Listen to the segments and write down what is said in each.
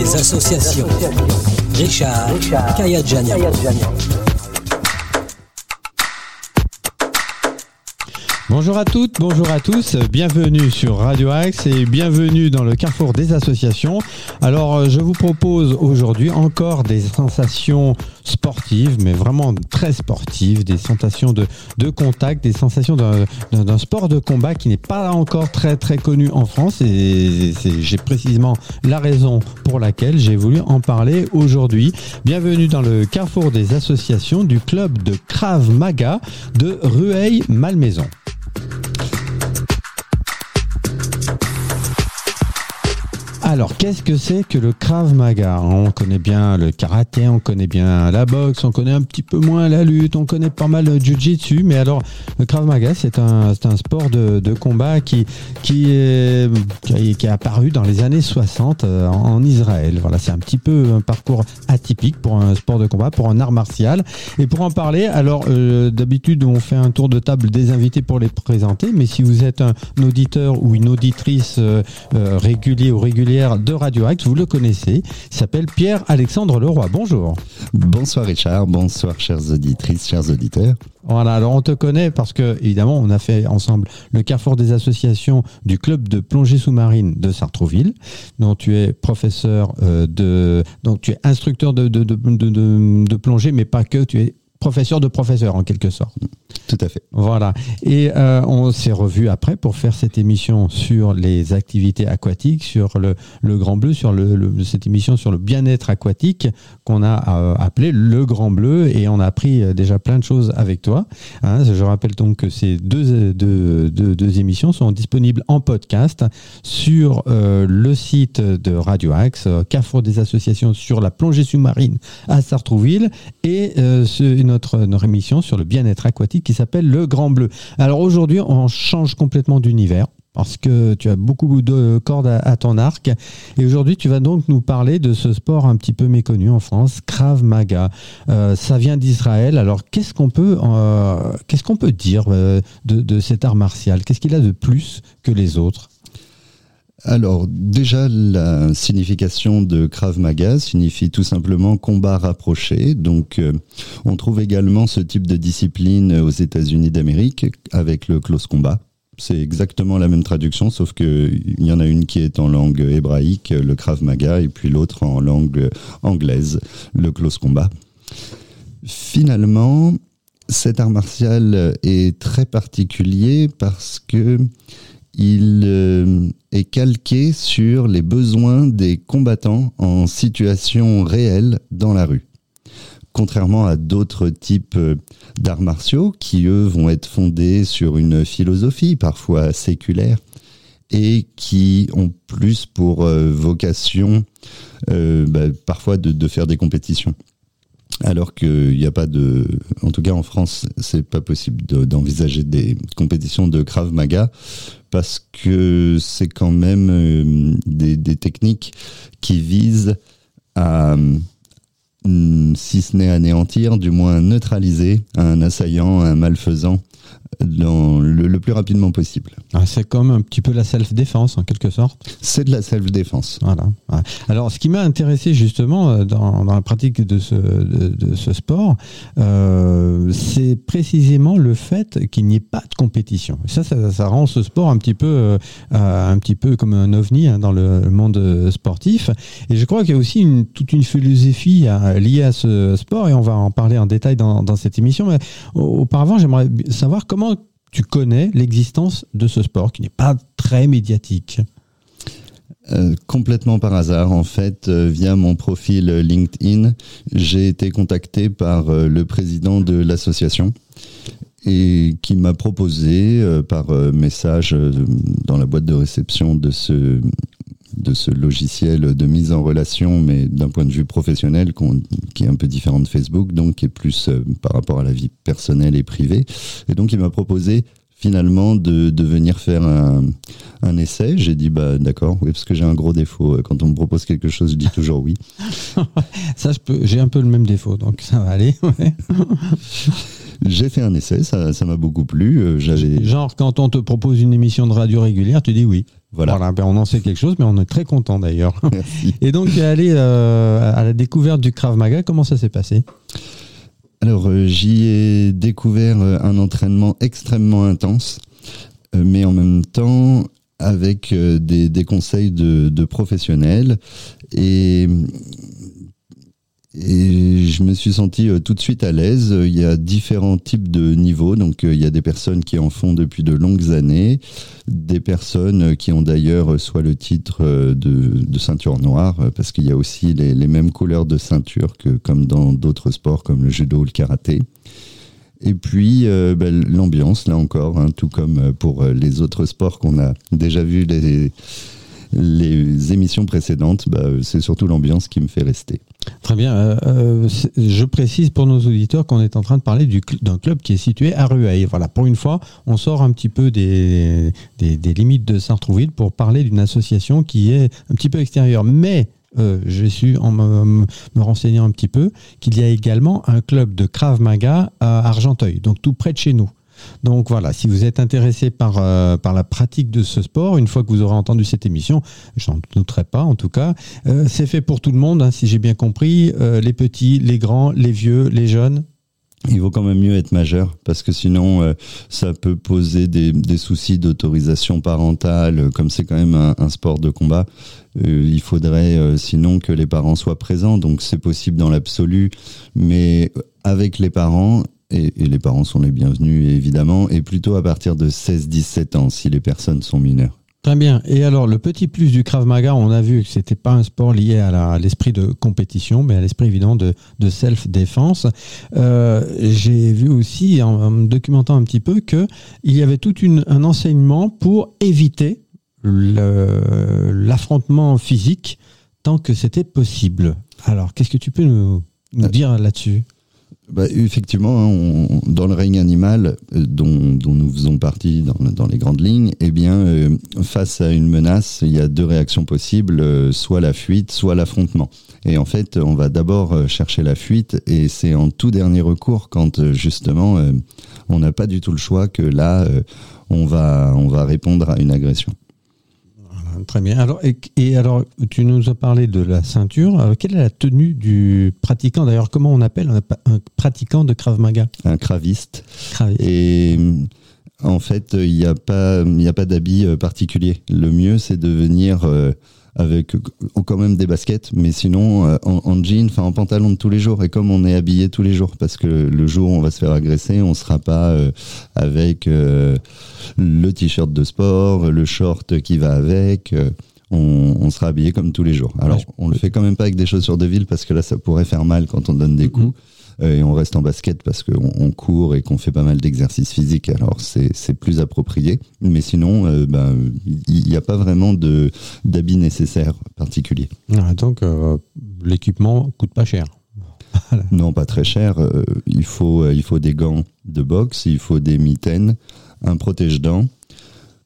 des associations. Richard, Richard Bonjour à toutes, bonjour à tous, bienvenue sur Radio Axe et bienvenue dans le carrefour des associations. Alors euh, je vous propose aujourd'hui encore des sensations sportives, mais vraiment très sportives, des sensations de, de contact, des sensations d'un sport de combat qui n'est pas encore très très connu en France et j'ai précisément la raison pour laquelle j'ai voulu en parler aujourd'hui. Bienvenue dans le carrefour des associations du club de Krav Maga de Rueil-Malmaison. Alors, qu'est-ce que c'est que le Krav Maga? On connaît bien le karaté, on connaît bien la boxe, on connaît un petit peu moins la lutte, on connaît pas mal le jiu-jitsu, mais alors le Krav Maga, c'est un, sport de, combat qui, qui, est, qui, est apparu dans les années 60 euh, en, Israël. Voilà, c'est un petit peu un parcours atypique pour un sport de combat, pour un art martial. Et pour en parler, alors euh, d'habitude, on fait un tour de table des invités pour les présenter, mais si vous êtes un auditeur ou une auditrice euh, régulier ou régulière, de Radio Axe, vous le connaissez, il s'appelle Pierre-Alexandre Leroy. Bonjour. Bonsoir Richard, bonsoir chères auditrices, chers auditeurs. Voilà, alors on te connaît parce que évidemment on a fait ensemble le carrefour des associations du club de plongée sous-marine de Sartrouville, dont tu es professeur euh, de, donc tu es instructeur de, de, de, de plongée, mais pas que, tu es professeur de professeur en quelque sorte. Tout à fait. Voilà. Et euh, on s'est revu après pour faire cette émission sur les activités aquatiques, sur le, le Grand Bleu, sur le, cette émission sur le bien-être aquatique qu'on a euh, appelé le Grand Bleu et on a appris euh, déjà plein de choses avec toi. Hein, je rappelle donc que ces deux, deux, deux, émissions sont disponibles en podcast sur le site de Radio Axe, Carrefour des associations sur la plongée sous-marine à Sartrouville et ce, notre, émission sur le bien-être aquatique qui s'appelle Le Grand Bleu. Alors aujourd'hui, on change complètement d'univers parce que tu as beaucoup de cordes à, ton arc. Et aujourd'hui, tu vas donc nous parler de ce sport un petit peu méconnu en France, Krav Maga. Euh, ça vient d'Israël. Alors, qu'est-ce qu'on peut, euh, qu'est-ce qu'on peut dire euh, de cet art martial Qu'est-ce qu'il a de plus que les autres? Alors déjà, la signification de Krav Maga signifie tout simplement combat rapproché. Donc euh, on trouve également ce type de discipline aux États-Unis d'Amérique avec le close combat. C'est exactement la même traduction, sauf qu'il y en a une qui est en langue hébraïque, le Krav Maga, et puis l'autre en langue anglaise, le close combat. Finalement, cet art martial est très particulier parce que il euh, est calqué sur les besoins des combattants en situation réelle dans la rue. Contrairement à d'autres types euh, d'arts martiaux qui, eux, vont être fondés sur une philosophie parfois séculaire et qui ont plus pour euh, vocation bah, parfois de, faire des compétitions alors qu'il n'y a pas de, en tout cas en France, c'est pas possible d'envisager des compétitions de Krav Maga parce que c'est quand même euh, des, techniques qui visent à, hum, si ce n'est anéantir, du moins neutraliser un assaillant, un malfaisant dans le, plus rapidement possible. Ah, c'est comme un petit peu la self-défense en quelque sorte. C'est de la self-défense. Voilà. Alors, ce qui m'a intéressé justement euh, dans, dans, la pratique de ce, de, ce sport, euh, c'est précisément le fait qu'il n'y ait pas de compétition. Ça, ça, ça, rend ce sport un petit peu, euh, un petit peu comme un ovni hein, dans le monde sportif. Et je crois qu'il y a aussi une, toute une philosophie hein, liée à ce sport, et on va en parler en détail dans, dans cette émission. Mais auparavant, j'aimerais savoir comment tu connais l'existence de ce sport qui n'est pas très médiatique? Euh, complètement par hasard, en fait, euh, via mon profil LinkedIn, j'ai été contacté par euh, le président de l'association et qui m'a proposé par message dans la boîte de réception de ce de ce logiciel de mise en relation, mais d'un point de vue professionnel, qui est un peu différent de Facebook, donc qui est plus euh, par rapport à la vie personnelle et privée. Et donc il m'a proposé finalement de, de, venir faire un, un essai. J'ai dit bah d'accord, oui parce que j'ai un gros défaut. Quand on me propose quelque chose, je dis toujours oui. ça. J'ai un peu le même défaut, donc ça va aller. J'ai fait un essai, ça ça m'a beaucoup plu. Euh, J'avais Genre, quand on te propose une émission de radio régulière, tu dis oui. Voilà. ben, on en sait quelque chose, mais on est très content d'ailleurs. Et donc, es allé euh, à la découverte du Krav Maga. Comment ça s'est passé? Alors euh, j'y ai découvert euh, un entraînement extrêmement intense, euh, mais en même temps avec euh, des, des conseils de, de professionnels et et je me suis senti euh, tout de suite à l'aise. Il y a différents types de niveaux. Donc, euh, il y a des personnes qui en font depuis de longues années, des personnes euh, qui ont d'ailleurs soit le titre euh, de, ceinture noire, euh, parce qu'il y a aussi les, mêmes couleurs de ceinture que comme dans d'autres sports comme le judo ou le karaté. Et puis euh, ben, l'ambiance, là encore, hein, tout comme euh, pour euh, les autres sports qu'on a déjà vu les, les émissions précédentes, bah, c'est surtout l'ambiance qui me fait rester. Très bien. Euh, euh, je précise pour nos auditeurs qu'on est en train de parler d'un club qui est situé à Rueil. Voilà, pour une fois, on sort un petit peu des, des, limites de Sartrouville pour parler d'une association qui est un petit peu extérieure. Mais euh, j'ai su, en me, me renseignant un petit peu, qu'il y a également un club de Krav Maga à Argenteuil, donc tout près de chez nous. Donc voilà, si vous êtes intéressé par, euh, par la pratique de ce sport, une fois que vous aurez entendu cette émission, je n'en douterai pas en tout cas, euh, c'est fait pour tout le monde, hein, si j'ai bien compris, euh, les petits, les grands, les vieux, les jeunes. Il vaut quand même mieux être majeur parce que sinon ça peut poser des, soucis d'autorisation parentale. Comme c'est quand même un, sport de combat, il faudrait sinon que les parents soient présents. Donc c'est possible dans l'absolu, mais avec les parents. Et, et les parents sont les bienvenus évidemment, et plutôt à partir de 16-17 ans si les personnes sont mineures. Très bien. Et alors, le petit plus du Krav Maga, on a vu que c'était pas un sport lié à l'esprit de compétition, mais à l'esprit évident de, de self-défense. Euh, J'ai vu aussi, en, en me documentant un petit peu, que il y avait tout une, un enseignement pour éviter l'affrontement physique tant que c'était possible. Alors, qu'est-ce que tu peux nous, nous Euh, dire là-dessus? Bah, effectivement, hein, on- dans le règne animal euh, dont, nous faisons partie dans, les grandes lignes, eh bien, euh, face à une menace, il y a deux réactions possibles, euh, soit la fuite, soit l'affrontement. Et en fait, on va d'abord chercher la fuite, et c'est en tout dernier recours quand justement on n'a pas du tout le choix que là, on va on va répondre à une agression. Très bien. Alors, et, et alors, tu nous as parlé de la ceinture. Euh, quelle est la tenue du pratiquant? D'ailleurs, comment on appelle un, pratiquant de Krav Maga? Un craviste. Et en fait, il n'y a pas, a pas d'habit euh, particulier. Le mieux, c'est de venir euh, avec euh, quand même des baskets, mais sinon euh, en, en jean, enfin en pantalon de tous les jours. Et comme on est habillé tous les jours, parce que le jour où on va se faire agresser, on sera pas euh, avec euh, le t-shirt de sport, le short qui va avec. euh, on, on sera habillé comme tous les jours. Alors, Ouais, je- on le fait quand même pas avec des chaussures de ville parce que là, ça pourrait faire mal quand on donne des coups. Et on reste en basket parce qu'on on court et qu'on fait pas mal d'exercices physiques. Alors c'est c'est plus approprié. Mais sinon, euh, ben, il n'y a pas vraiment de d'habits nécessaires particuliers. Ah, donc, euh, l'équipement coûte pas cher. Non, pas très cher. Euh, il faut euh, il faut des gants de boxe, il faut des mitaines, un protège-dents,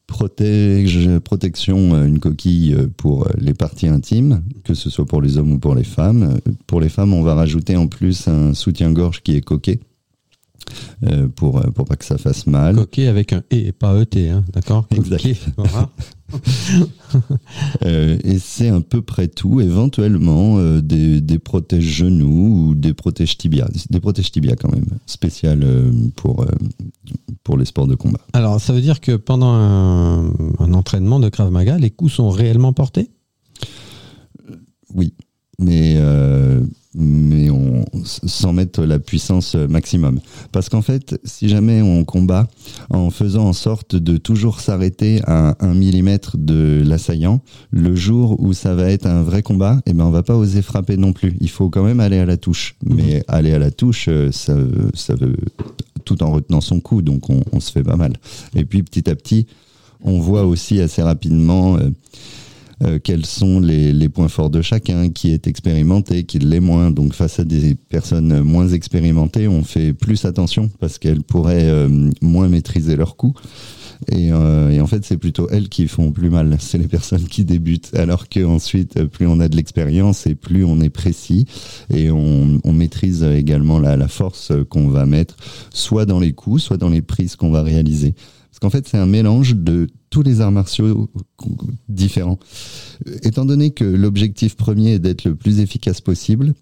protège protection, euh, une coquille euh, pour euh, les parties intimes, que ce soit pour les hommes ou pour les femmes. Pour les femmes, on va rajouter en plus un soutien-gorge qui est coquet. Euh, pour, euh, pour pas que ça fasse mal. Coquet avec un E et pas ET, hein, d'accord. Euh, et c'est à peu près tout. Éventuellement, euh, des, des protèges genoux ou des protèges tibia. Des protèges tibia quand même, spécial pour, pour les sports de combat. Alors, ça veut dire que pendant un, un entraînement de Krav Maga, les coups sont réellement portés? Oui, mais, sans mettre la puissance maximum. Parce qu'en fait, si jamais on combat en faisant en sorte de toujours s'arrêter à un millimètre de l'assaillant, le jour où ça va être un vrai combat, eh ben on va pas oser frapper non plus. Il faut quand même aller à la touche. Mais aller à la touche, euh, ça, ça veut tout en retenant son coup, donc on, on se fait pas mal. Et puis petit à petit, on voit aussi assez rapidement. euh, euh, quels sont les, points forts de chacun, qui est expérimenté, qui l'est moins. Donc face à des personnes moins expérimentées, on fait plus attention parce qu'elles pourraient euh, moins maîtriser leurs. Et, euh, et en fait, c'est plutôt elles qui font plus mal. C'est les personnes qui débutent. Alors que ensuite, plus on a de l'expérience et plus on est précis et on, maîtrise également la, la force qu'on va mettre, soit dans les coups, soit dans les prises qu'on va réaliser. Parce qu'en fait, c'est un mélange de tous les arts martiaux différents. Étant donné que l'objectif premier est d'être le plus efficace possible,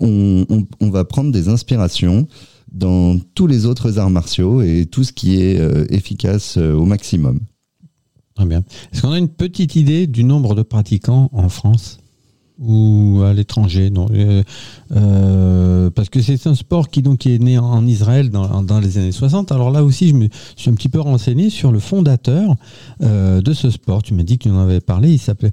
on, va prendre des inspirations dans tous les autres arts martiaux et tout ce qui est euh, efficace euh, au maximum. Très bien. Est-ce qu'on a une petite idée du nombre de pratiquants en France? Ou à l'étranger non euh, euh, parce que c'est un sport qui donc est né en Israël dans, les années 60 alors là aussi je me suis un petit peu renseigné sur le fondateur euh, de ce sport. Tu m'as dit que tu en avais parlé. Il s'appelait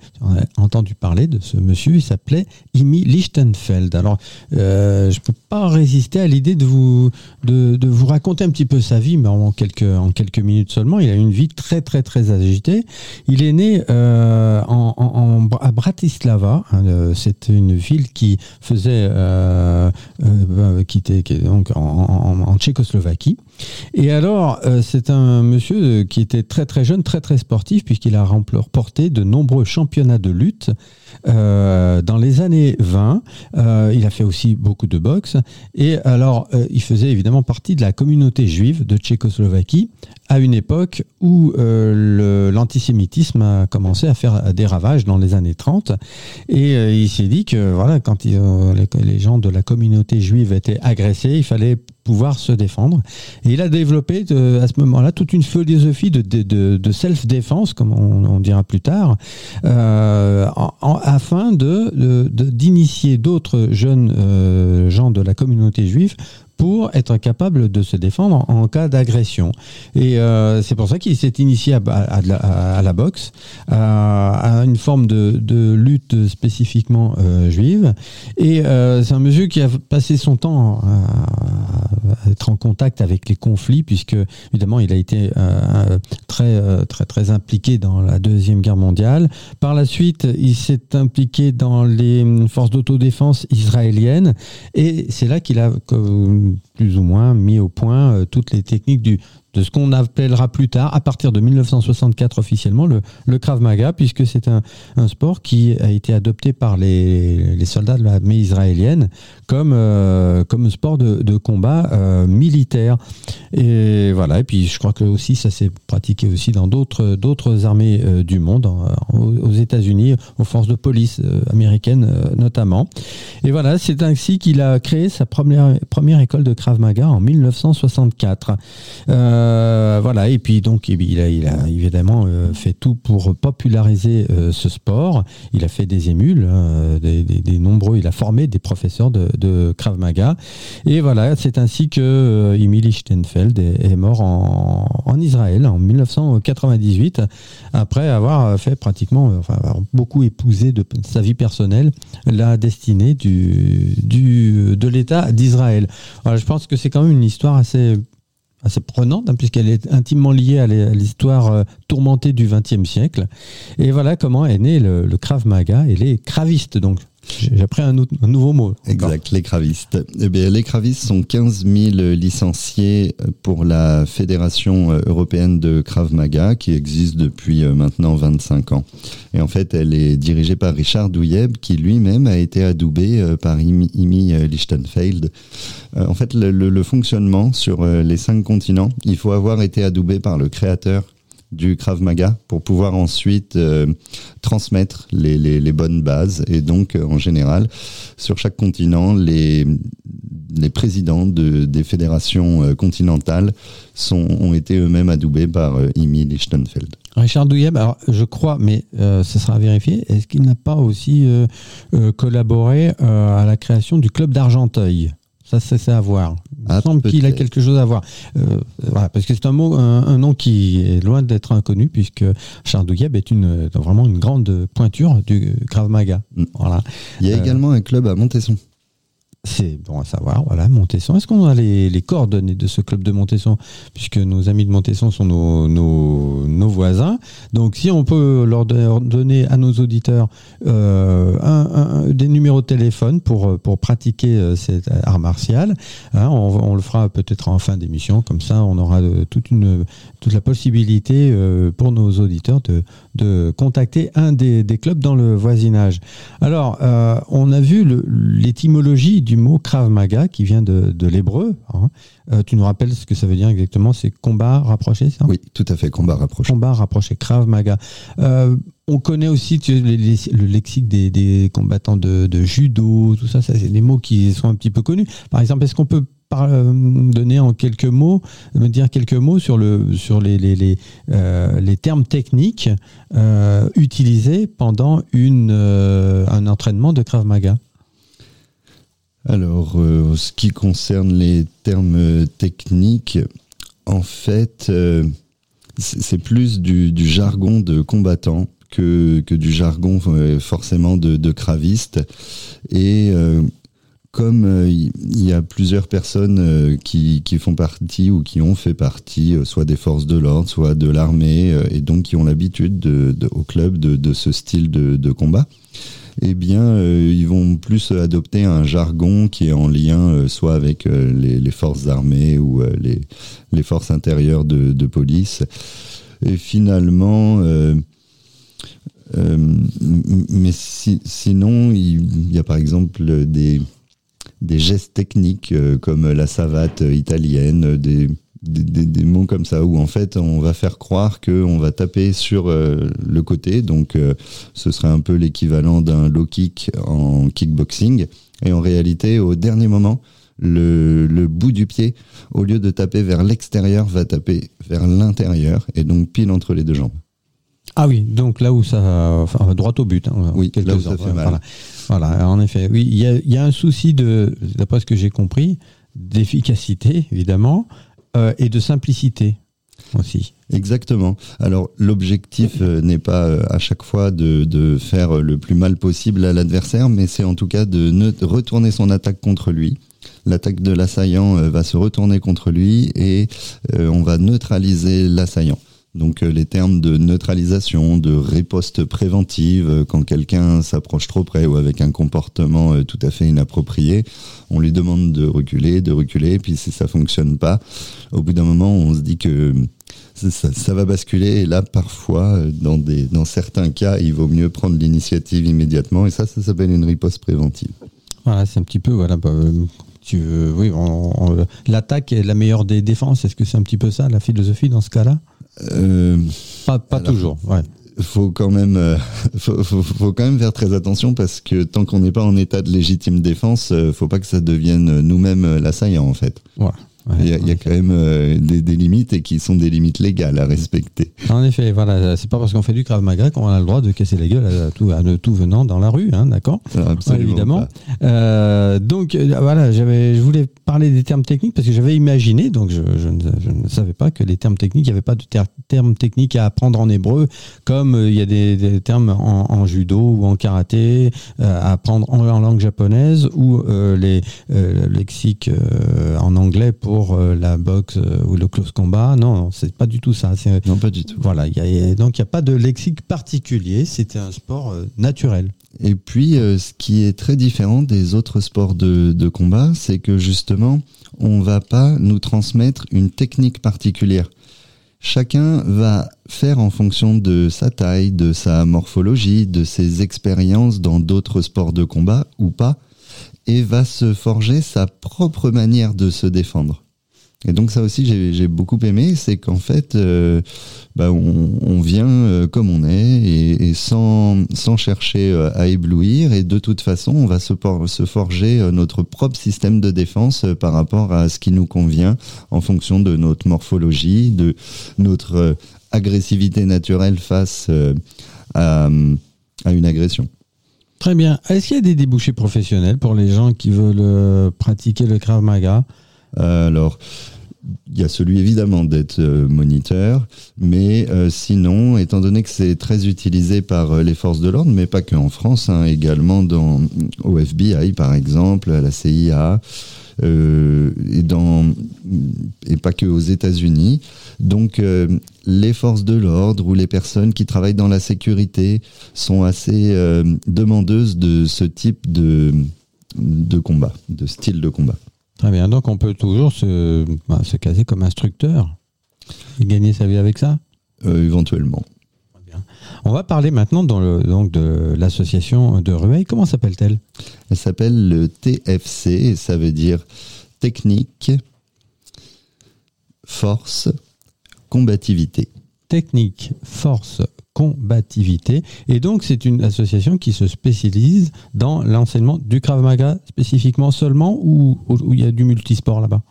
entendu parler de ce monsieur. Il s'appelait Imi Lichtenfeld. Alors je peux pas résister à l'idée de vous de, vous raconter un petit peu sa vie mais en quelques minutes seulement. Il a une vie très très très agitée. Il est né en, à Bratislava hein, euh, c'est une ville qui faisait, euh, euh, qui était, qui donc en, en, Tchécoslovaquie. Et alors, euh, c'est un monsieur qui était très très jeune, très très sportif, puisqu'il a remporté de nombreux championnats de lutte euh, dans les années 20. Euh, il a fait aussi beaucoup de boxe. Et alors, il faisait évidemment partie de la communauté juive de Tchécoslovaquie à une époque où l'antisémitisme a commencé à faire des ravages dans les années 30. Et il s'est dit que voilà, quand les gens de la communauté juive étaient agressés, il fallait pouvoir se défendre. Et il a développé de, à ce moment-là toute une philosophie de, self-défense, comme on, dira plus tard, euh, afin de d'initier d'autres jeunes euh, gens de la communauté juive pour être capable de se défendre en, cas d'agression. Et euh, c'est pour ça qu'il s'est initié à, la boxe, à, une forme de, de lutte spécifiquement euh, juive. Et euh, c'est un monsieur qui a passé son temps à, être en contact avec les conflits, puisque évidemment il a été euh, très euh, très très impliqué dans la deuxième guerre mondiale. Par la suite, il s'est impliqué dans les forces d'autodéfense israéliennes, et c'est là qu'il a plus ou moins mis au point euh, toutes les techniques du, de ce qu'on appellera plus tard, à partir de 1964 officiellement, le, Krav Maga, puisque c'est un, sport qui a été adopté par les, soldats de l'armée israélienne comme, euh, sport de, combat euh, militaire. Et voilà, et puis je crois que aussi ça s'est pratiqué aussi dans d'autres armées euh, du monde, aux États-Unis, aux forces de police américaines notamment. Et voilà, c'est ainsi qu'il a créé sa première, école de Krav Maga en 1964. Euh, voilà, et puis donc il a, évidemment euh, fait tout pour populariser euh, ce sport. Il a fait des émules, hein, des, nombreux, il a formé des professeurs de, Krav Maga. Et voilà, c'est ainsi que euh, Emily Steinfeld est, mort en, Israël en 1998, après avoir fait pratiquement, enfin, avoir beaucoup épousé de sa vie personnelle la destinée du, de l'État d'Israël. Voilà, je pense que c'est quand même une histoire assez assez prenante, hein, puisqu'elle est intimement liée à l'histoire euh, tourmentée du XXe siècle. Et voilà comment est né le, le Krav Maga et les kravistes, donc. J'ai appris un, un, nouveau mot. Exact, les cravistes. Eh bien, les cravistes sont 15 000 licenciés pour la Fédération européenne de Krav Maga, qui existe depuis euh, maintenant 25 ans. Et en fait, elle est dirigée par Richard Douyeb, qui lui-même a été adoubé euh, par Imi, Lichtenfeld. En fait, le, le, le fonctionnement sur les cinq continents, il faut avoir été adoubé par le créateur du Krav Maga pour pouvoir ensuite euh, transmettre les, bonnes bases. Et donc, euh, en général, sur chaque continent, les, les présidents de, des fédérations euh, continentales sont, ont été eux-mêmes adoubés par euh, Imi Lichtenfeld. Richard Douyeb, alors je crois, mais ça sera vérifié, est-ce qu'il n'a pas aussi collaboré à la création du club d'Argenteuil? Ça, c'est à voir. Il ah, semble qu'il a quelque chose à voir. Euh, voilà, parce que c'est un mot, un, un, nom qui est loin d'être inconnu, puisque Charles Dougueb est une, vraiment une grande pointure du Krav Maga. Mm. Voilà. Il y a euh, également un club à Montesson. c'est bon à savoir. Voilà, Montesson. Est-ce qu'on a les, les, coordonnées de ce club de Montesson Puisque nos amis de Montesson sont nos, nos, nos voisins. Donc, si on peut leur donner à nos auditeurs euh, des numéros de téléphone pour, pour pratiquer euh, cet art martial, hein, on, le fera peut-être en fin d'émission. Comme ça, on aura euh, toute, une, toute la possibilité euh, pour nos auditeurs de, de contacter un des, des clubs dans le voisinage. Alors, euh, on a vu l'étymologie du mot Krav Maga qui vient de, de l'hébreu. Hein. Euh, tu nous rappelles ce que ça veut dire exactement? C'est combat rapproché, ça? Oui, tout à fait, combat rapproché. Combat rapproché, Krav Maga. Euh, on connaît aussi le lexique des, combattants de, judo, tout ça, c'est des mots qui sont un petit peu connus. Par exemple, est-ce qu'on peut euh, donner en quelques mots, me dire quelques mots sur, le, sur les, les, euh, termes techniques utilisés pendant une, un entraînement de Krav Maga? Alors, ce qui concerne les termes techniques, en fait, c'est plus du, jargon de combattant que, du jargon forcément de, craviste. Et comme euh, il y a plusieurs personnes euh, qui, font partie ou qui ont fait partie, euh, soit des forces de l'ordre, soit de l'armée, et donc qui ont l'habitude de, de, au club de, ce style de, combat, eh bien, ils vont plus adopter un jargon qui est en lien soit avec les, les, forces armées ou les, forces intérieures de, police. Et finalement, euh, euh, mais si, sinon, il y a par exemple des, des gestes techniques euh, comme la savate italienne, des, des, des, mots comme ça où en fait on va faire croire qu'on va taper sur euh, le côté, donc euh, ce serait un peu l'équivalent d'un low kick en kickboxing, et en réalité au dernier moment le, le bout du pied, au lieu de taper vers l'extérieur, va taper vers l'intérieur et donc pile entre les deux jambes. Ah oui, donc là où ça, enfin, droit au but. Hein, oui, là où ça fait mal. Voilà. Voilà, en effet. Oui, il y a, il y a un souci de, d'après ce que j'ai compris, d'efficacité, évidemment, euh, et de simplicité aussi. Exactement. Alors l'objectif euh, n'est pas euh, à chaque fois de, de, faire le plus mal possible à l'adversaire, mais c'est en tout cas de ne retourner son attaque contre lui. L'attaque de l'assaillant va se retourner contre lui et on va neutraliser l'assaillant. Donc euh, les termes de neutralisation, de riposte préventive, euh, quand quelqu'un s'approche trop près ou avec un comportement euh, tout à fait inapproprié, on lui demande de reculer, de reculer, et puis si ça fonctionne pas, au bout d'un moment, on se dit que ça, va basculer, et là, parfois, dans, dans certains cas, il vaut mieux prendre l'initiative immédiatement, et ça, ça s'appelle une riposte préventive. Voilà, c'est un petit peu, voilà, bah, tu, euh, oui, l'attaque est la meilleure des défenses. Est-ce que c'est un petit peu ça, la philosophie dans ce cas-là? Euh, Pas, pas alors, toujours, ouais. Faut quand même, euh, faut, faut, faut, quand même faire très attention parce que tant qu'on n'est pas en état de légitime défense, euh, faut pas que ça devienne nous-mêmes l'assaillant en fait. Ouais, il y a, il y a quand même euh, des, des, limites et qui sont des limites légales à respecter. En effet, voilà, c'est pas parce qu'on fait du Krav Maga qu'on a le droit de casser la gueule à tout, à tout venant dans la rue, hein, d'accord? Absolument. évidemment. Euh, donc voilà, j'avais, je voulais parler des termes techniques parce que j'avais imaginé, donc je, je, ne, je, ne, savais pas que les termes techniques, il n'y avait pas de ter termes techniques à apprendre en hébreu, comme euh, il y a des, des termes en, en, judo ou en karaté euh, à apprendre en, en, langue japonaise ou les lexiques en anglais pour euh, la boxe euh, ou le close combat. Non, non c'est pas du tout ça. Non, pas du tout. Voilà, y a, donc il n'y a pas de lexique particulier. C'était un sport euh, naturel. Et puis, euh, ce qui est très différent des autres sports de, de combat, c'est que justement, on va pas nous transmettre une technique particulière. Chacun va faire en fonction de sa taille, de sa morphologie, de ses expériences dans d'autres sports de combat ou pas, et va se forger sa propre manière de se défendre. Et donc ça aussi j'ai beaucoup aimé, c'est qu'en fait euh, bah on, on, vient euh, comme on est et, et sans, sans, chercher euh, à éblouir et de toute façon on va se, se forger notre propre système de défense par rapport à ce qui nous convient en fonction de notre morphologie, de notre agressivité naturelle face à, à une agression. Très bien. Est-ce qu'il y a des débouchés professionnels pour les gens qui veulent pratiquer le Krav Maga? Alors, il y a celui évidemment d'être euh, moniteur, mais euh, sinon, étant donné que c'est très utilisé par euh, les forces de l'ordre, mais pas que en France, hein, également dans au FBI par exemple, à la CIA, et dans et pas que aux États-Unis. Donc, les forces de l'ordre ou les personnes qui travaillent dans la sécurité sont assez demandeuses de ce type de de combat, de style de combat. Très bien, donc on peut toujours se, bah, se caser comme instructeur et gagner sa vie avec ça euh, Éventuellement. On va parler maintenant dans le, donc de l'association de Rueil. Comment s'appelle-t-elle? Elle s'appelle le TFC et ça veut dire technique, force, combativité. Technique, force, combativité. Et donc, c'est une association qui se spécialise dans l'enseignement du Krav Maga spécifiquement seulement ou, il y a du multisport là-bas?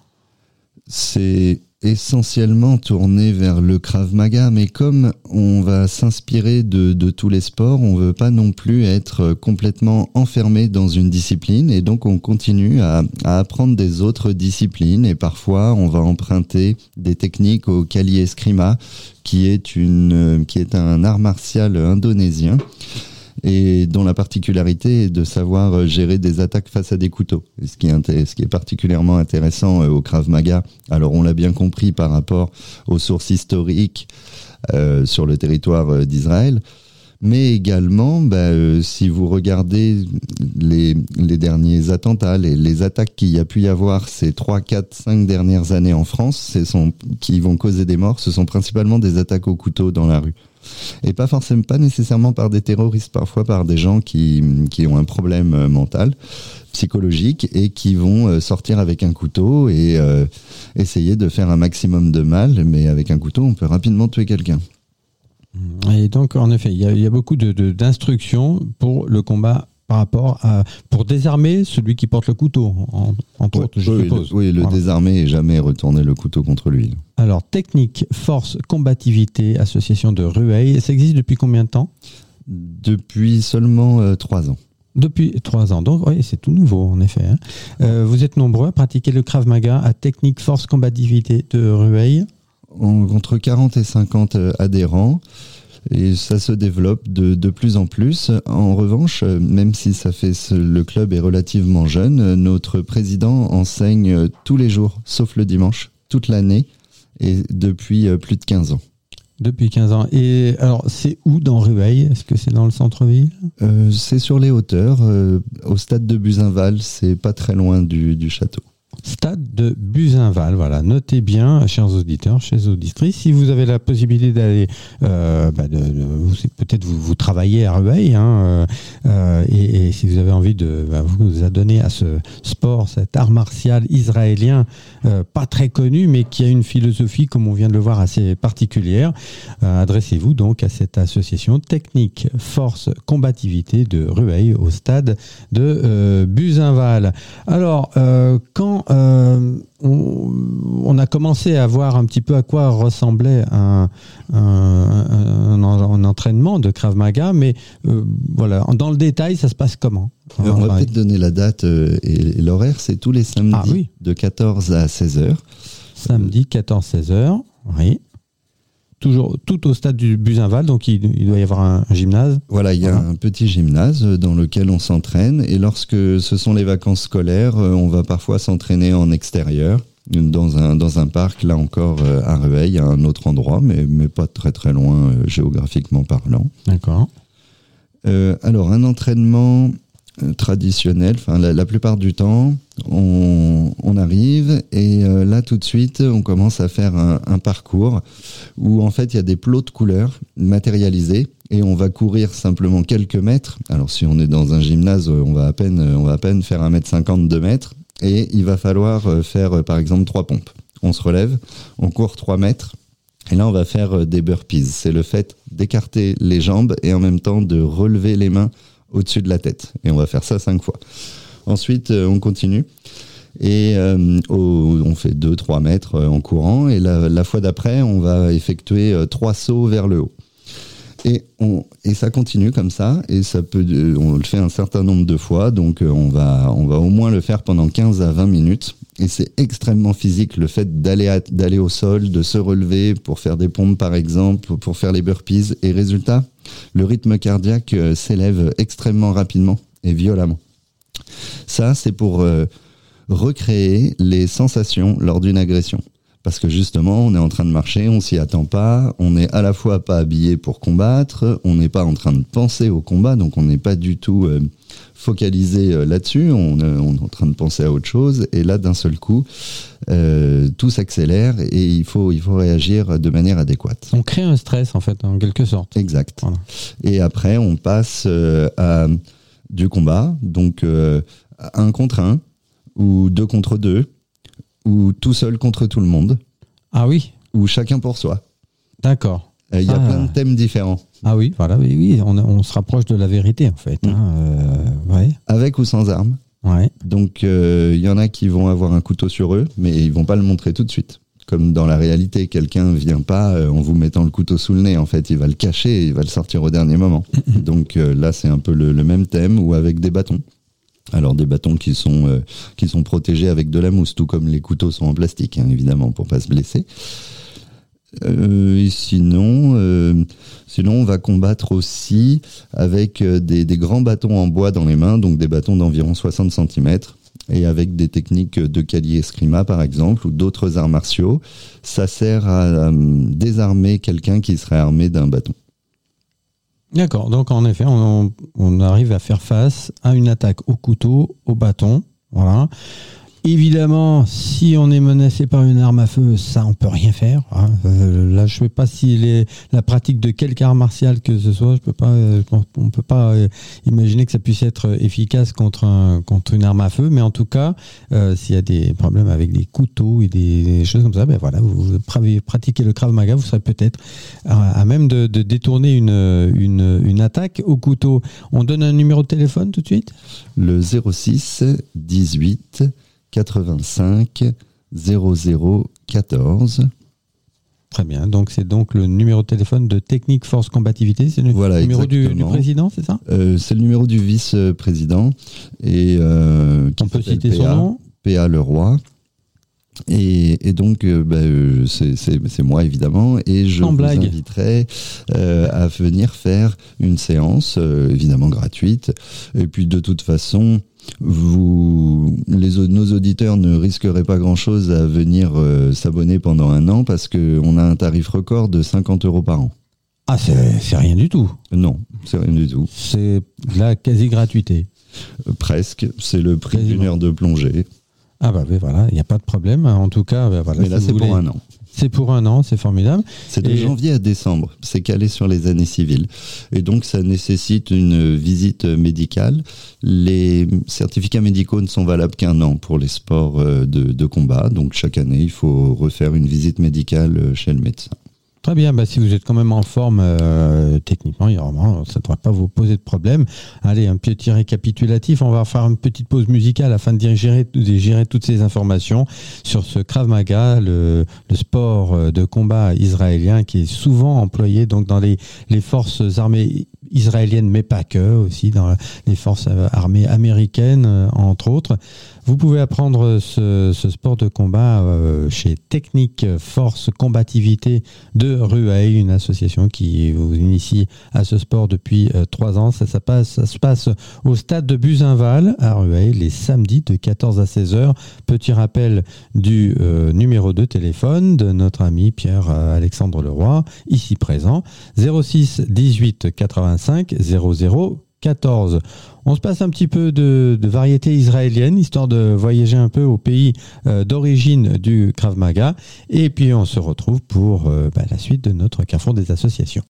C'est essentiellement tourné vers le Krav Maga, mais comme on va s'inspirer de, tous les sports, on veut pas non plus être complètement enfermé dans une discipline, et donc on continue à, apprendre des autres disciplines, et parfois on va emprunter des techniques au Kali Eskrima, qui est une, qui est un art martial indonésien et dont la particularité est de savoir euh, gérer des attaques face à des couteaux. ce, qui est, particulièrement intéressant euh, au Krav Maga, alors on l'a bien compris par rapport aux sources historiques euh, sur le territoire d'Israël, mais également, bah, si vous regardez les, derniers attentats, les, les attaques qu'il y a pu y avoir ces 3, 4, 5 dernières années en France, qui vont causer des morts, ce sont principalement des attaques au couteau dans la rue et pas forcément pas nécessairement par des terroristes, parfois par des gens qui, qui ont un problème euh, mental, psychologique et qui vont euh, sortir avec un couteau et euh, essayer de faire un maximum de mal, mais avec un couteau, on peut rapidement tuer quelqu'un. Et donc, en effet, il y a, beaucoup d'instructions pour le combat par rapport à pour désarmer celui qui porte le couteau, entre autres, je oui, suppose. Le, oui, le désarmer et jamais retourner le couteau contre lui. Alors, technique, force, combativité, association de Rueil, ça existe depuis combien de temps? Depuis seulement euh, trois ans. Depuis trois ans. Donc, oui, c'est tout nouveau, en effet. Hein. Euh, vous êtes nombreux à pratiquer le Krav Maga à technique, force, combativité de Rueil Entre 40 et 50 euh, adhérents et ça se développe de, de plus en plus. En revanche, même si ça fait le club est relativement jeune, notre président enseigne tous les jours, sauf le dimanche, toute l'année et depuis euh, plus de 15 ans. Depuis 15 ans. Et alors, c'est où dans Rueil? Est-ce que c'est dans le centre-ville? Euh, C'est sur les hauteurs, euh, au stade de Buzinval. C'est pas très loin du, du château. Stade de Buzinval, voilà. Notez bien, chers auditeurs, chers auditrices, si vous avez la possibilité d'aller, euh, bah peut-être vous, vous, travaillez à Rueil, hein, euh, euh, et, si vous avez envie de bah, vous adonner à ce sport, cet art martial israélien, euh, pas très connu, mais qui a une philosophie, comme on vient de le voir, assez particulière, adressez-vous donc à cette association technique force combativité de Rueil au stade de Buzinval. Alors, quand euh, on, a commencé à voir un petit peu à quoi ressemblait un, un, entraînement de Krav Maga, mais euh, voilà, dans le détail, ça se passe comment? On va peut-être donner la date euh, et l'horaire, c'est tous les samedis ah de 14 à 16 heures. Samedi 14-16 heures, oui toujours tout au stade du Buzinval, donc il, doit y avoir un, gymnase. Voilà, il y a un petit gymnase dans lequel on s'entraîne et lorsque ce sont les vacances scolaires, euh, on va parfois s'entraîner en extérieur. Dans un, dans un parc, là encore euh, à Rueil, à un autre endroit, mais, mais pas très très loin euh, géographiquement parlant. D'accord. alors, un entraînement traditionnel, enfin la, plupart du temps, on, arrive et là tout de suite, on commence à faire un, un, parcours où en fait il y a des plots de couleurs matérialisés et on va courir simplement quelques mètres. Alors si on est dans un gymnase, on va à peine, on va à peine faire un mètre cinquante, deux mètres et il va falloir euh, faire euh, par exemple trois pompes. On se relève, on court trois mètres et là on va faire euh, des burpees. C'est le fait d'écarter les jambes et en même temps de relever les mains au-dessus de la tête. Et on va faire ça cinq fois. Ensuite, on continue. Et euh, on fait 2-3 mètres euh, en courant. Et la, fois d'après, on va effectuer euh, trois sauts vers le haut. Et, on, et ça continue comme ça, et ça peut, euh, on le fait un certain nombre de fois, donc euh, on va, on va au moins le faire pendant 15 à 20 minutes. Et c'est extrêmement physique, le fait d'aller, d'aller au sol, de se relever pour faire des pompes par exemple, pour faire les burpees. Et résultat, le rythme cardiaque euh, s'élève extrêmement rapidement et violemment. Ça, c'est pour recréer les sensations lors d'une agression. Parce que justement, on est en train de marcher, on s'y attend pas, on est à la fois pas habillé pour combattre, on n'est pas en train de penser au combat, donc on n'est pas du tout euh, focalisé euh, là-dessus, on, euh, on est en train de penser à autre chose, et là, d'un seul coup, euh, tout s'accélère et il faut, il faut réagir de manière adéquate. On crée un stress, en fait, en quelque sorte. Exact. Voilà. Et après, on passe euh, à du combat, donc euh, un contre un, ou deux contre deux, ou tout seul contre tout le monde, Ah oui, ou chacun pour soi. d'accord. Euh, Il y a Ah. plein de thèmes différents, Ah oui, voilà, oui, oui, on, on se rapproche de la vérité, en fait. Mm. hein, euh, ouais, avec ou sans armes. ouais. Donc, euh, il y en a qui vont avoir un couteau sur eux, mais ils vont pas le montrer tout de suite. Comme dans la réalité, quelqu'un vient pas euh, en vous mettant le couteau sous le nez. En fait, il va le cacher et il va le sortir au dernier moment. Donc euh, là, c'est un peu le, le même thème, ou avec des bâtons. Alors des bâtons qui sont euh, qui sont protégés avec de la mousse, tout comme les couteaux sont en plastique, hein, évidemment, pour pas se blesser. Euh, sinon, euh, sinon, on va combattre aussi avec des, grands bâtons en bois dans les mains, donc des bâtons d'environ 60 cm, et avec des techniques de calier escrima, par exemple, ou d'autres arts martiaux. Ça sert à désarmer quelqu'un qui serait armé d'un bâton. D'accord, donc en effet, on, arrive à faire face à une attaque au couteau, au bâton. Voilà. Évidemment, si on est menacé par une arme à feu, ça, on peut rien faire. hein. Euh, là, je ne sais pas si la pratique de quelque art martial que ce soit, euh, on peut pas euh, imaginer que ça puisse être efficace contre, un, contre une arme à feu. Mais en tout cas, s'il y a des problèmes avec des couteaux et des, choses comme ça, ben voilà, vous, vous pra- pratiquez le Krav Maga, vous serez peut-être à, même de, détourner une attaque au couteau. On donne un numéro de téléphone tout de suite? Le 06 18 85 00 14. Très bien. Donc, c'est donc le numéro de téléphone de Technique Force Combativité. C'est le Voilà, numéro du, président, c'est ça? Euh, c'est le numéro du vice-président et euh, On peut citer son PA. nom? PA Leroy. Et, et donc, euh, bah, c'est- moi évidemment, et je Sans vous blague. inviterai à venir faire une séance, évidemment gratuite. Et puis de toute façon, vous, les, nos auditeurs ne risqueraient pas grand-chose à venir euh, s'abonner pendant un an parce qu'on a un tarif record de 50 euros par an. Ah, c'est rien du tout. Non, c'est rien du tout. C'est la quasi-gratuité. Euh, presque, c'est le prix d'une heure de plongée. Ah bah oui, voilà, il n'y a pas de problème. En tout cas, ben voilà, Mais là, c'est pour un an. C'est pour un an, c'est formidable. C'est de Et- janvier à décembre. C'est calé sur les années civiles. Et donc, ça nécessite une visite médicale. Les certificats médicaux ne sont valables qu'un an pour les sports euh, de, de combat. Donc, chaque année, il faut refaire une visite médicale euh, chez le médecin. Très bien, bah, si vous êtes quand même en forme euh, techniquement, ça ne devrait pas vous poser de problème. Allez, un petit récapitulatif, on va faire une petite pause musicale afin de digérer, toutes ces informations sur ce Krav Maga, le, sport euh, de combat israélien qui est souvent employé donc dans les, les forces armées israéliennes, mais pas que, aussi dans les forces euh, armées américaines, euh, entre autres. Vous pouvez apprendre ce, sport de combat euh, chez Technique Force Combativité de Rueil, une association qui vous initie à ce sport depuis euh, trois ans. Ça, se passe au stade de Buzinval à Rueil les samedis de 14 à 16 heures. Petit rappel du euh, numéro de téléphone de notre ami Pierre-Alexandre Leroy, ici présent, 06 18 85 00 14. On se passe un petit peu de, de variété israélienne, histoire de voyager un peu au pays euh, d'origine du Krav Maga. Et puis on se retrouve pour euh, bah, la suite de notre Carrefour des associations.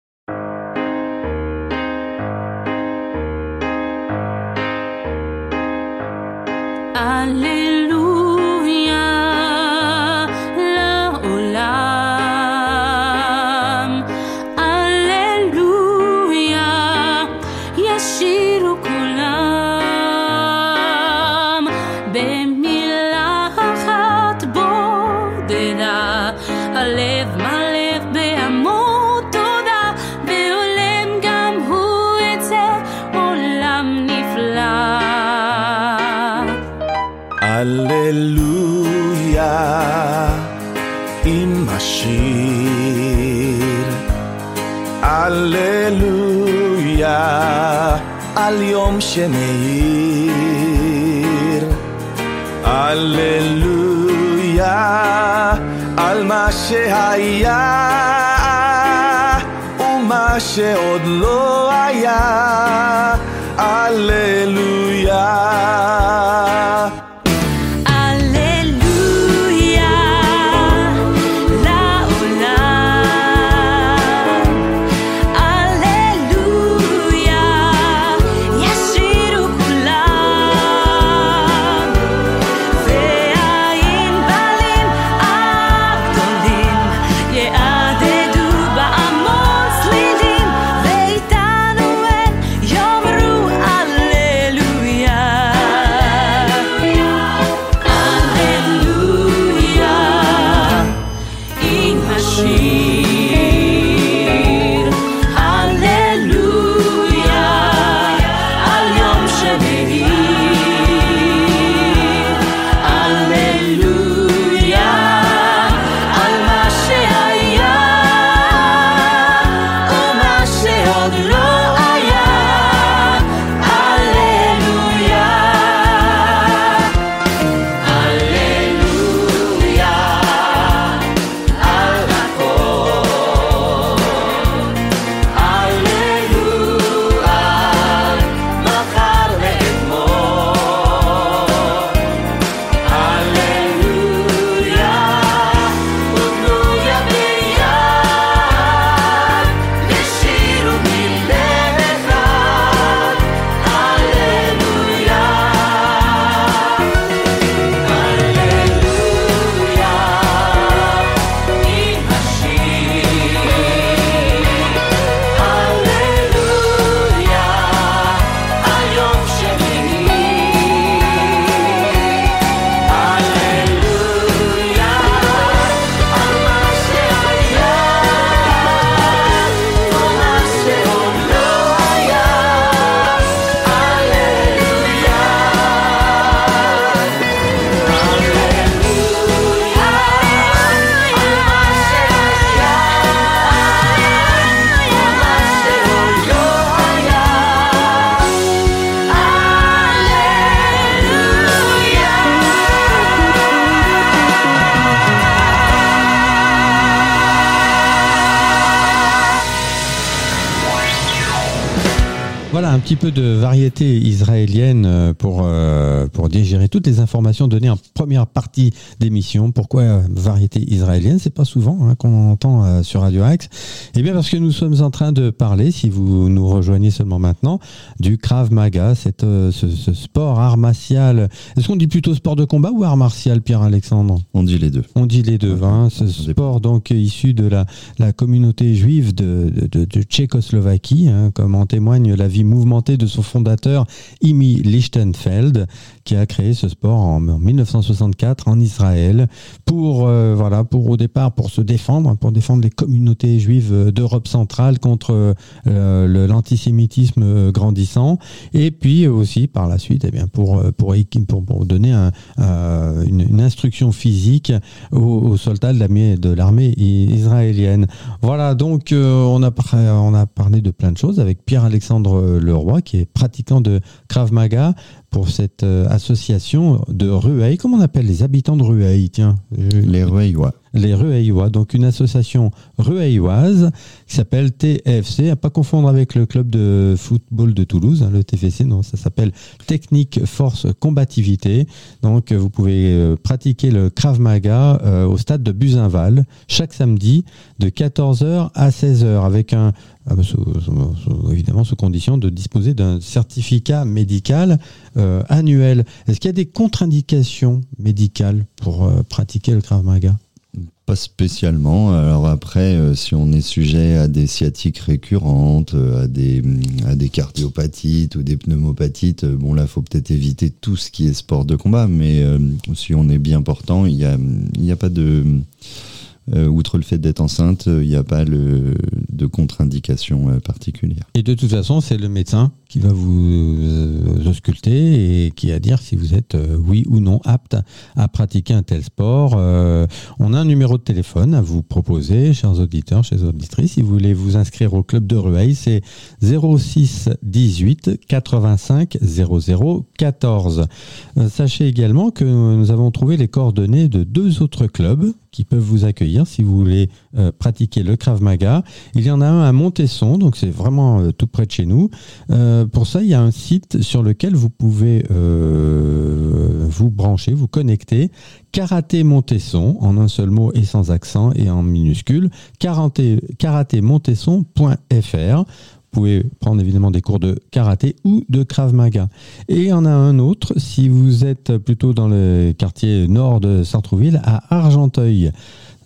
על יום שמאיר. הללויה על מה שהיה ומה שעוד לא היה. הללויה. Peu de variété israélienne euh, pour, euh, pour digérer toutes les informations données en première partie d'émission. Pourquoi euh, variété israélienne? C'est pas souvent hein, qu'on entend euh, sur Radio Axe. Eh bien parce que nous sommes en train de parler, si vous nous rejoignez seulement maintenant, du Krav Maga, cette, euh, ce, ce sport art martial. Est-ce qu'on dit plutôt sport de combat ou art martial, Pierre-Alexandre? On dit les deux. on dit les deux, Ouais, hein, ce sport donc issu de la, la communauté juive de, de, de- de Tchécoslovaquie, hein, comme en témoigne la vie mouvementée de son fondateur Imi Lichtenfeld, qui a créé ce sport en, en 1964 en Israël pour euh, voilà pour au départ pour se défendre, pour défendre les communautés juives d'Europe centrale contre euh, l'antisémitisme euh, grandissant, et puis aussi par la suite, eh bien pour euh, pour, pour, pour donner un, une, instruction physique aux, aux soldats de l'armée israélienne. Voilà, donc on, a, on a parlé de plein de choses avec Pierre-Alexandre Leroy, qui est pratiquant de Krav Maga pour cette euh, association de Rueil. Comment on appelle les habitants de Rueil Tiens, je- Les Rueillois. Les Rueillois, donc une association rueilloise qui s'appelle TFC, à pas confondre avec le club de football de Toulouse, hein, le TFC, non, ça s'appelle Technique Force Combativité. Donc euh, vous pouvez euh, pratiquer le Krav Maga euh, au stade de Buzinval chaque samedi de 14h à 16h avec un ah bah, évidemment sous condition de disposer d'un certificat médical annuel. Est-ce qu'il y a des contre-indications médicales pour pratiquer le Krav Maga? Pas spécialement. Alors après, euh, si on est sujet à des sciatiques récurrentes, euh, à des, à des cardiopathies ou des pneumopathies, euh, bon là, faut peut-être éviter tout ce qui est sport de combat. Mais si on est bien portant, il n'y a, a pas de... outre le fait d'être enceinte, il n'y a pas de contre-indication particulière. Et de toute façon, c'est le médecin qui va vous euh, ausculter et qui va dire si vous êtes euh, oui ou non apte à pratiquer un tel sport. Euh, on a un numéro de téléphone à vous proposer, chers auditeurs, chers auditrices. Si vous voulez vous inscrire au club de Rueil, c'est 06 18 85 00 14. Euh, Sachez également que nous avons trouvé les coordonnées de deux autres clubs qui peuvent vous accueillir si vous voulez pratiquer le Krav Maga. Il y en a un à Montesson, donc c'est vraiment tout près de chez nous. Pour ça, il y a un site sur lequel vous pouvez euh, vous brancher, vous connecter. Karaté Montesson, en un seul mot et sans accent et en minuscule. Karaté, karatémontesson.fr. Vous pouvez prendre évidemment des cours de karaté ou de Krav Maga. Et il y en a un autre, si vous êtes plutôt dans le quartier nord de Sartrouville, à Argenteuil.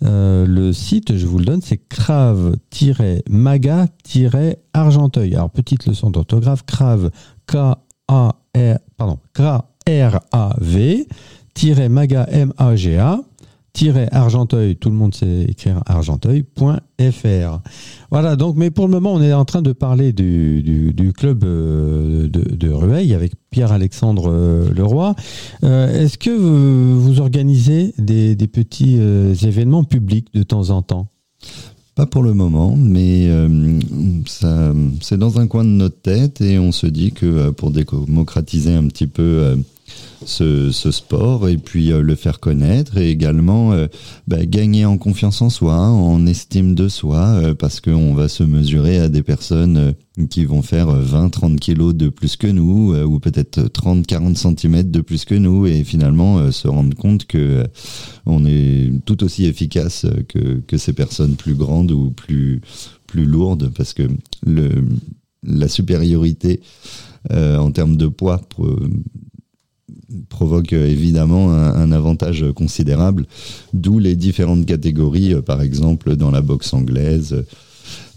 Euh, le site, je vous le donne, c'est crave-maga-argenteuil. Alors, petite leçon d'orthographe, crave, K-A-R, pardon, K-R-A-V, maga, M-A-G-A, argenteuil, tout le monde sait écrire argenteuil.fr. Voilà, donc, mais pour le moment, on est en train de parler du, club euh, de, Rueil avec Pierre-Alexandre euh, Leroy. Euh, Est-ce que vous, organisez des, petits événements publics de temps en temps? Pas pour le moment, mais c'est dans un coin de notre tête et on se dit que pour démocratiser un petit peu ce, sport et puis euh, le faire connaître et également euh, bah, gagner en confiance en soi, en estime de soi, euh, parce qu'on va se mesurer à des personnes qui vont faire 20-30 kilos de plus que nous ou peut-être 30-40 centimètres de plus que nous et finalement se rendre compte que on est tout aussi efficace que, ces personnes plus grandes ou plus, plus lourdes parce que la supériorité en termes de poids provoque euh, évidemment un, un avantage considérable, d'où les différentes catégories, euh, par exemple dans la boxe anglaise,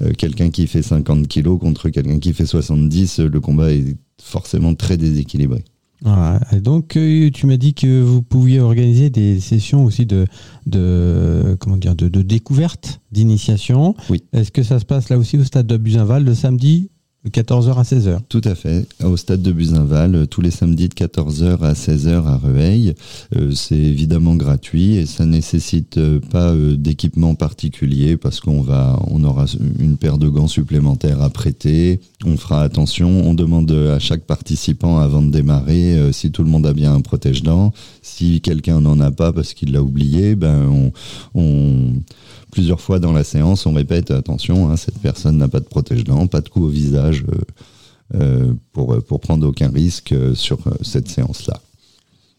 euh, quelqu'un qui fait 50 kilos contre quelqu'un qui fait 70, euh, le combat est forcément très déséquilibré. Voilà. Et donc, tu m'as dit que vous pouviez organiser des sessions aussi de, de comment dire, de, de découverte, d'initiation. Oui. Est-ce que ça se passe là aussi au stade de Buzinval le samedi de 14h à 16h Tout à fait, au stade de Buzinval, euh, tous les samedis de 14h à 16h à Rueil. Euh, c'est évidemment gratuit et ça nécessite euh, pas d'équipement particulier parce qu'on va, on aura une paire de gants supplémentaires à prêter. On fera attention, on demande à chaque participant avant de démarrer si tout le monde a bien un protège-dents. Si quelqu'un n'en a pas parce qu'il l'a oublié, ben on, on plusieurs fois dans la séance, on répète attention, hein, cette personne n'a pas de protège-dents, pas de coup au visage euh, euh, pour, prendre aucun risque euh, sur cette séance-là.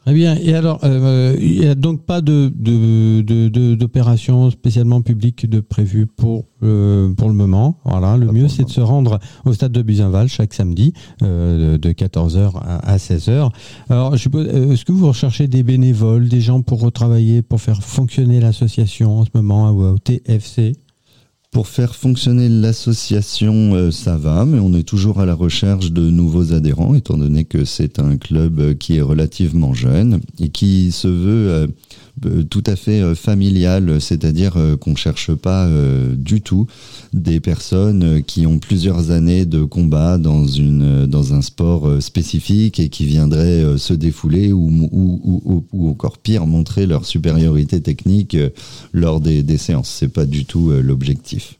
Très bien. Et alors, euh, il n'y a donc pas de, de, de, de- d'opération spécialement publique de prévue pour, euh, pour le moment. Voilà, le Pas mieux c'est de se rendre au stade de Buzinval chaque samedi euh, de 14h à, à 16h. Alors, je suppose, euh, est-ce que vous recherchez des bénévoles, des gens pour retravailler, pour faire fonctionner l'association en ce moment au TFC Pour faire fonctionner l'association, euh, ça va, mais on est toujours à la recherche de nouveaux adhérents, étant donné que c'est un club euh, qui est relativement jeune et qui se veut euh, tout à fait euh, familial, c'est-à-dire euh, qu'on cherche pas euh, du tout des personnes euh, qui ont plusieurs années de combat dans une euh, dans un sport euh, spécifique et qui viendraient euh, se défouler ou, ou, ou, encore pire montrer leur supériorité technique euh, lors des, des séances. C'est pas du tout euh, l'objectif.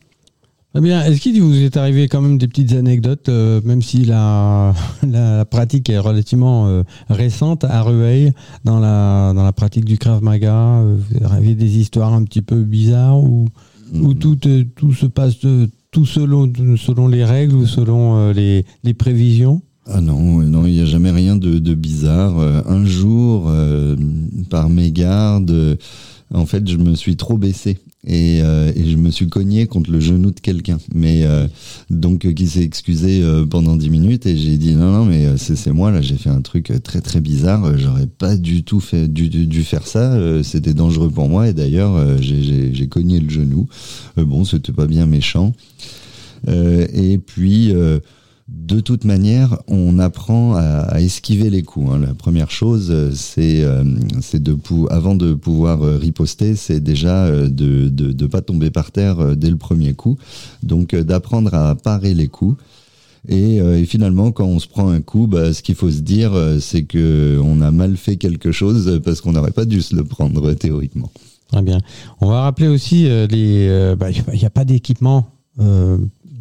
Très bien. Est-ce qu'il vous est arrivé quand même des petites anecdotes, euh, même si la, la pratique est relativement euh, récente à Rueil, dans la, dans la pratique du Krav Maga euh, Vous avez des histoires un petit peu bizarres ou, ou tout, euh, tout se passe de- tout selon, selon les règles ou selon euh, les, les prévisions? Ah non, euh, non, il n'y a jamais rien de, de bizarre. Euh, Un jour, euh, par mégarde, euh, en fait, je me suis trop baissé et, euh, et je me suis cogné contre le genou de quelqu'un. Mais euh, donc, euh, qui s'est excusé pendant 10 minutes et j'ai dit non, non, mais c'est moi là, j'ai fait un truc très très bizarre. J'aurais pas du tout fait, dû, dû, faire ça. C'était dangereux pour moi et d'ailleurs, j'ai- cogné le genou. Bon, c'était pas bien méchant. Et puis. De toute manière, on apprend à, esquiver les coups. hein. La première chose, euh, c'est euh, c'est de avant de pouvoir euh, riposter, c'est déjà de de pas tomber par terre dès le premier coup. Donc d'apprendre à parer les coups. Et, finalement, quand on se prend un coup, bah, ce qu'il faut se dire, c'est que on a mal fait quelque chose parce qu'on n'aurait pas dû se le prendre théoriquement. Très bien. On va rappeler aussi bah, Il n'y a pas d'équipement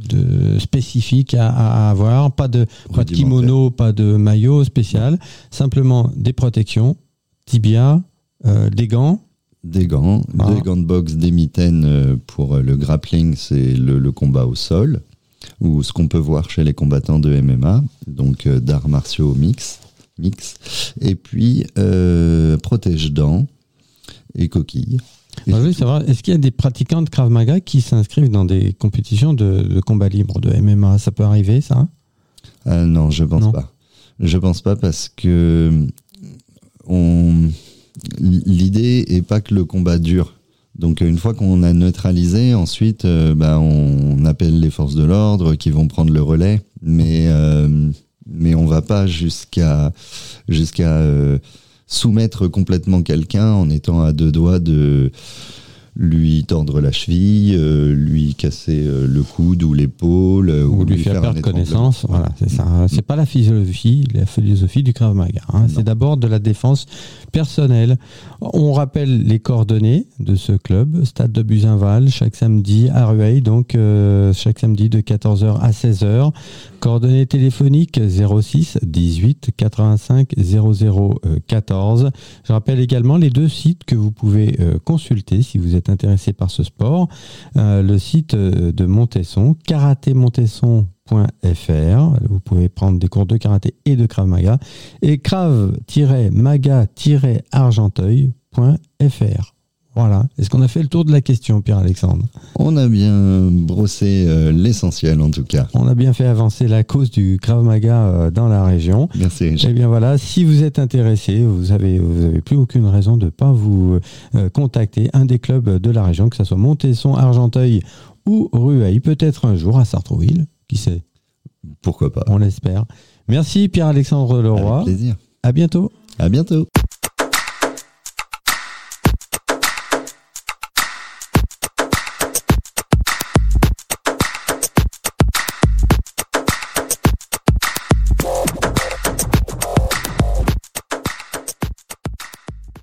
de spécifique à, à avoir, pas de, pas de Rudimentaire. kimono, pas de maillot spécial, simplement des protections, tibia, euh, des gants. Des gants, Ah. des gants de boxe, des mitaines euh, pour euh, le grappling, c'est le, le combat au sol, ou ce qu'on peut voir chez les combattants de MMA, donc d'arts martiaux mix, mix. Et puis euh, protège-dents et coquilles. Je tout. savoir, est-ce qu'il y a des pratiquants de Krav Maga qui s'inscrivent dans des compétitions de, de combat libre, de MMA Ça peut arriver, ça Ah non, je pense Non. pas. Je pense pas parce que on l'idée est pas que le combat dure. Donc une fois qu'on a neutralisé, ensuite euh, bah, on appelle les forces de l'ordre qui vont prendre le relais, mais euh, mais on va pas jusqu'à jusqu'à euh, soumettre complètement quelqu'un en étant à deux doigts de lui tordre la cheville, euh, lui casser euh, le coude ou l'épaule, euh, ou lui faire un perdre connaissance. Voilà, c'est ça. C'est pas la physiologie, la philosophie du Krav Maga. hein. C'est d'abord de la défense personnelle. On rappelle les coordonnées de ce club, Stade de Buzinval, chaque samedi à Rueil, donc chaque samedi de 14h à 16h. Coordonnées téléphoniques 06 18 85 00 euh, 14. Je rappelle également les deux sites que vous pouvez consulter si vous êtes intéressé par ce sport. Euh, le site euh, de Montesson, karatémontesson.fr. Vous pouvez prendre des cours de karaté et de Krav Maga. Et krav-maga-argenteuil.fr. Voilà. Est-ce qu'on a fait le tour de la question, Pierre-Alexandre? On a bien brossé euh, l'essentiel en tout cas. On a bien fait avancer la cause du Krav Maga euh, dans la région. Merci Eh bien voilà, si vous êtes intéressé, vous avez, vous avez plus aucune raison de ne pas vous euh, contacter un des clubs de la région, que ce soit Montesson, Argenteuil ou Rueil, peut-être un jour à Sartrouville, qui sait, Pourquoi pas on l'espère. Merci Pierre-Alexandre Leroy, Avec plaisir. à bientôt. À bientôt.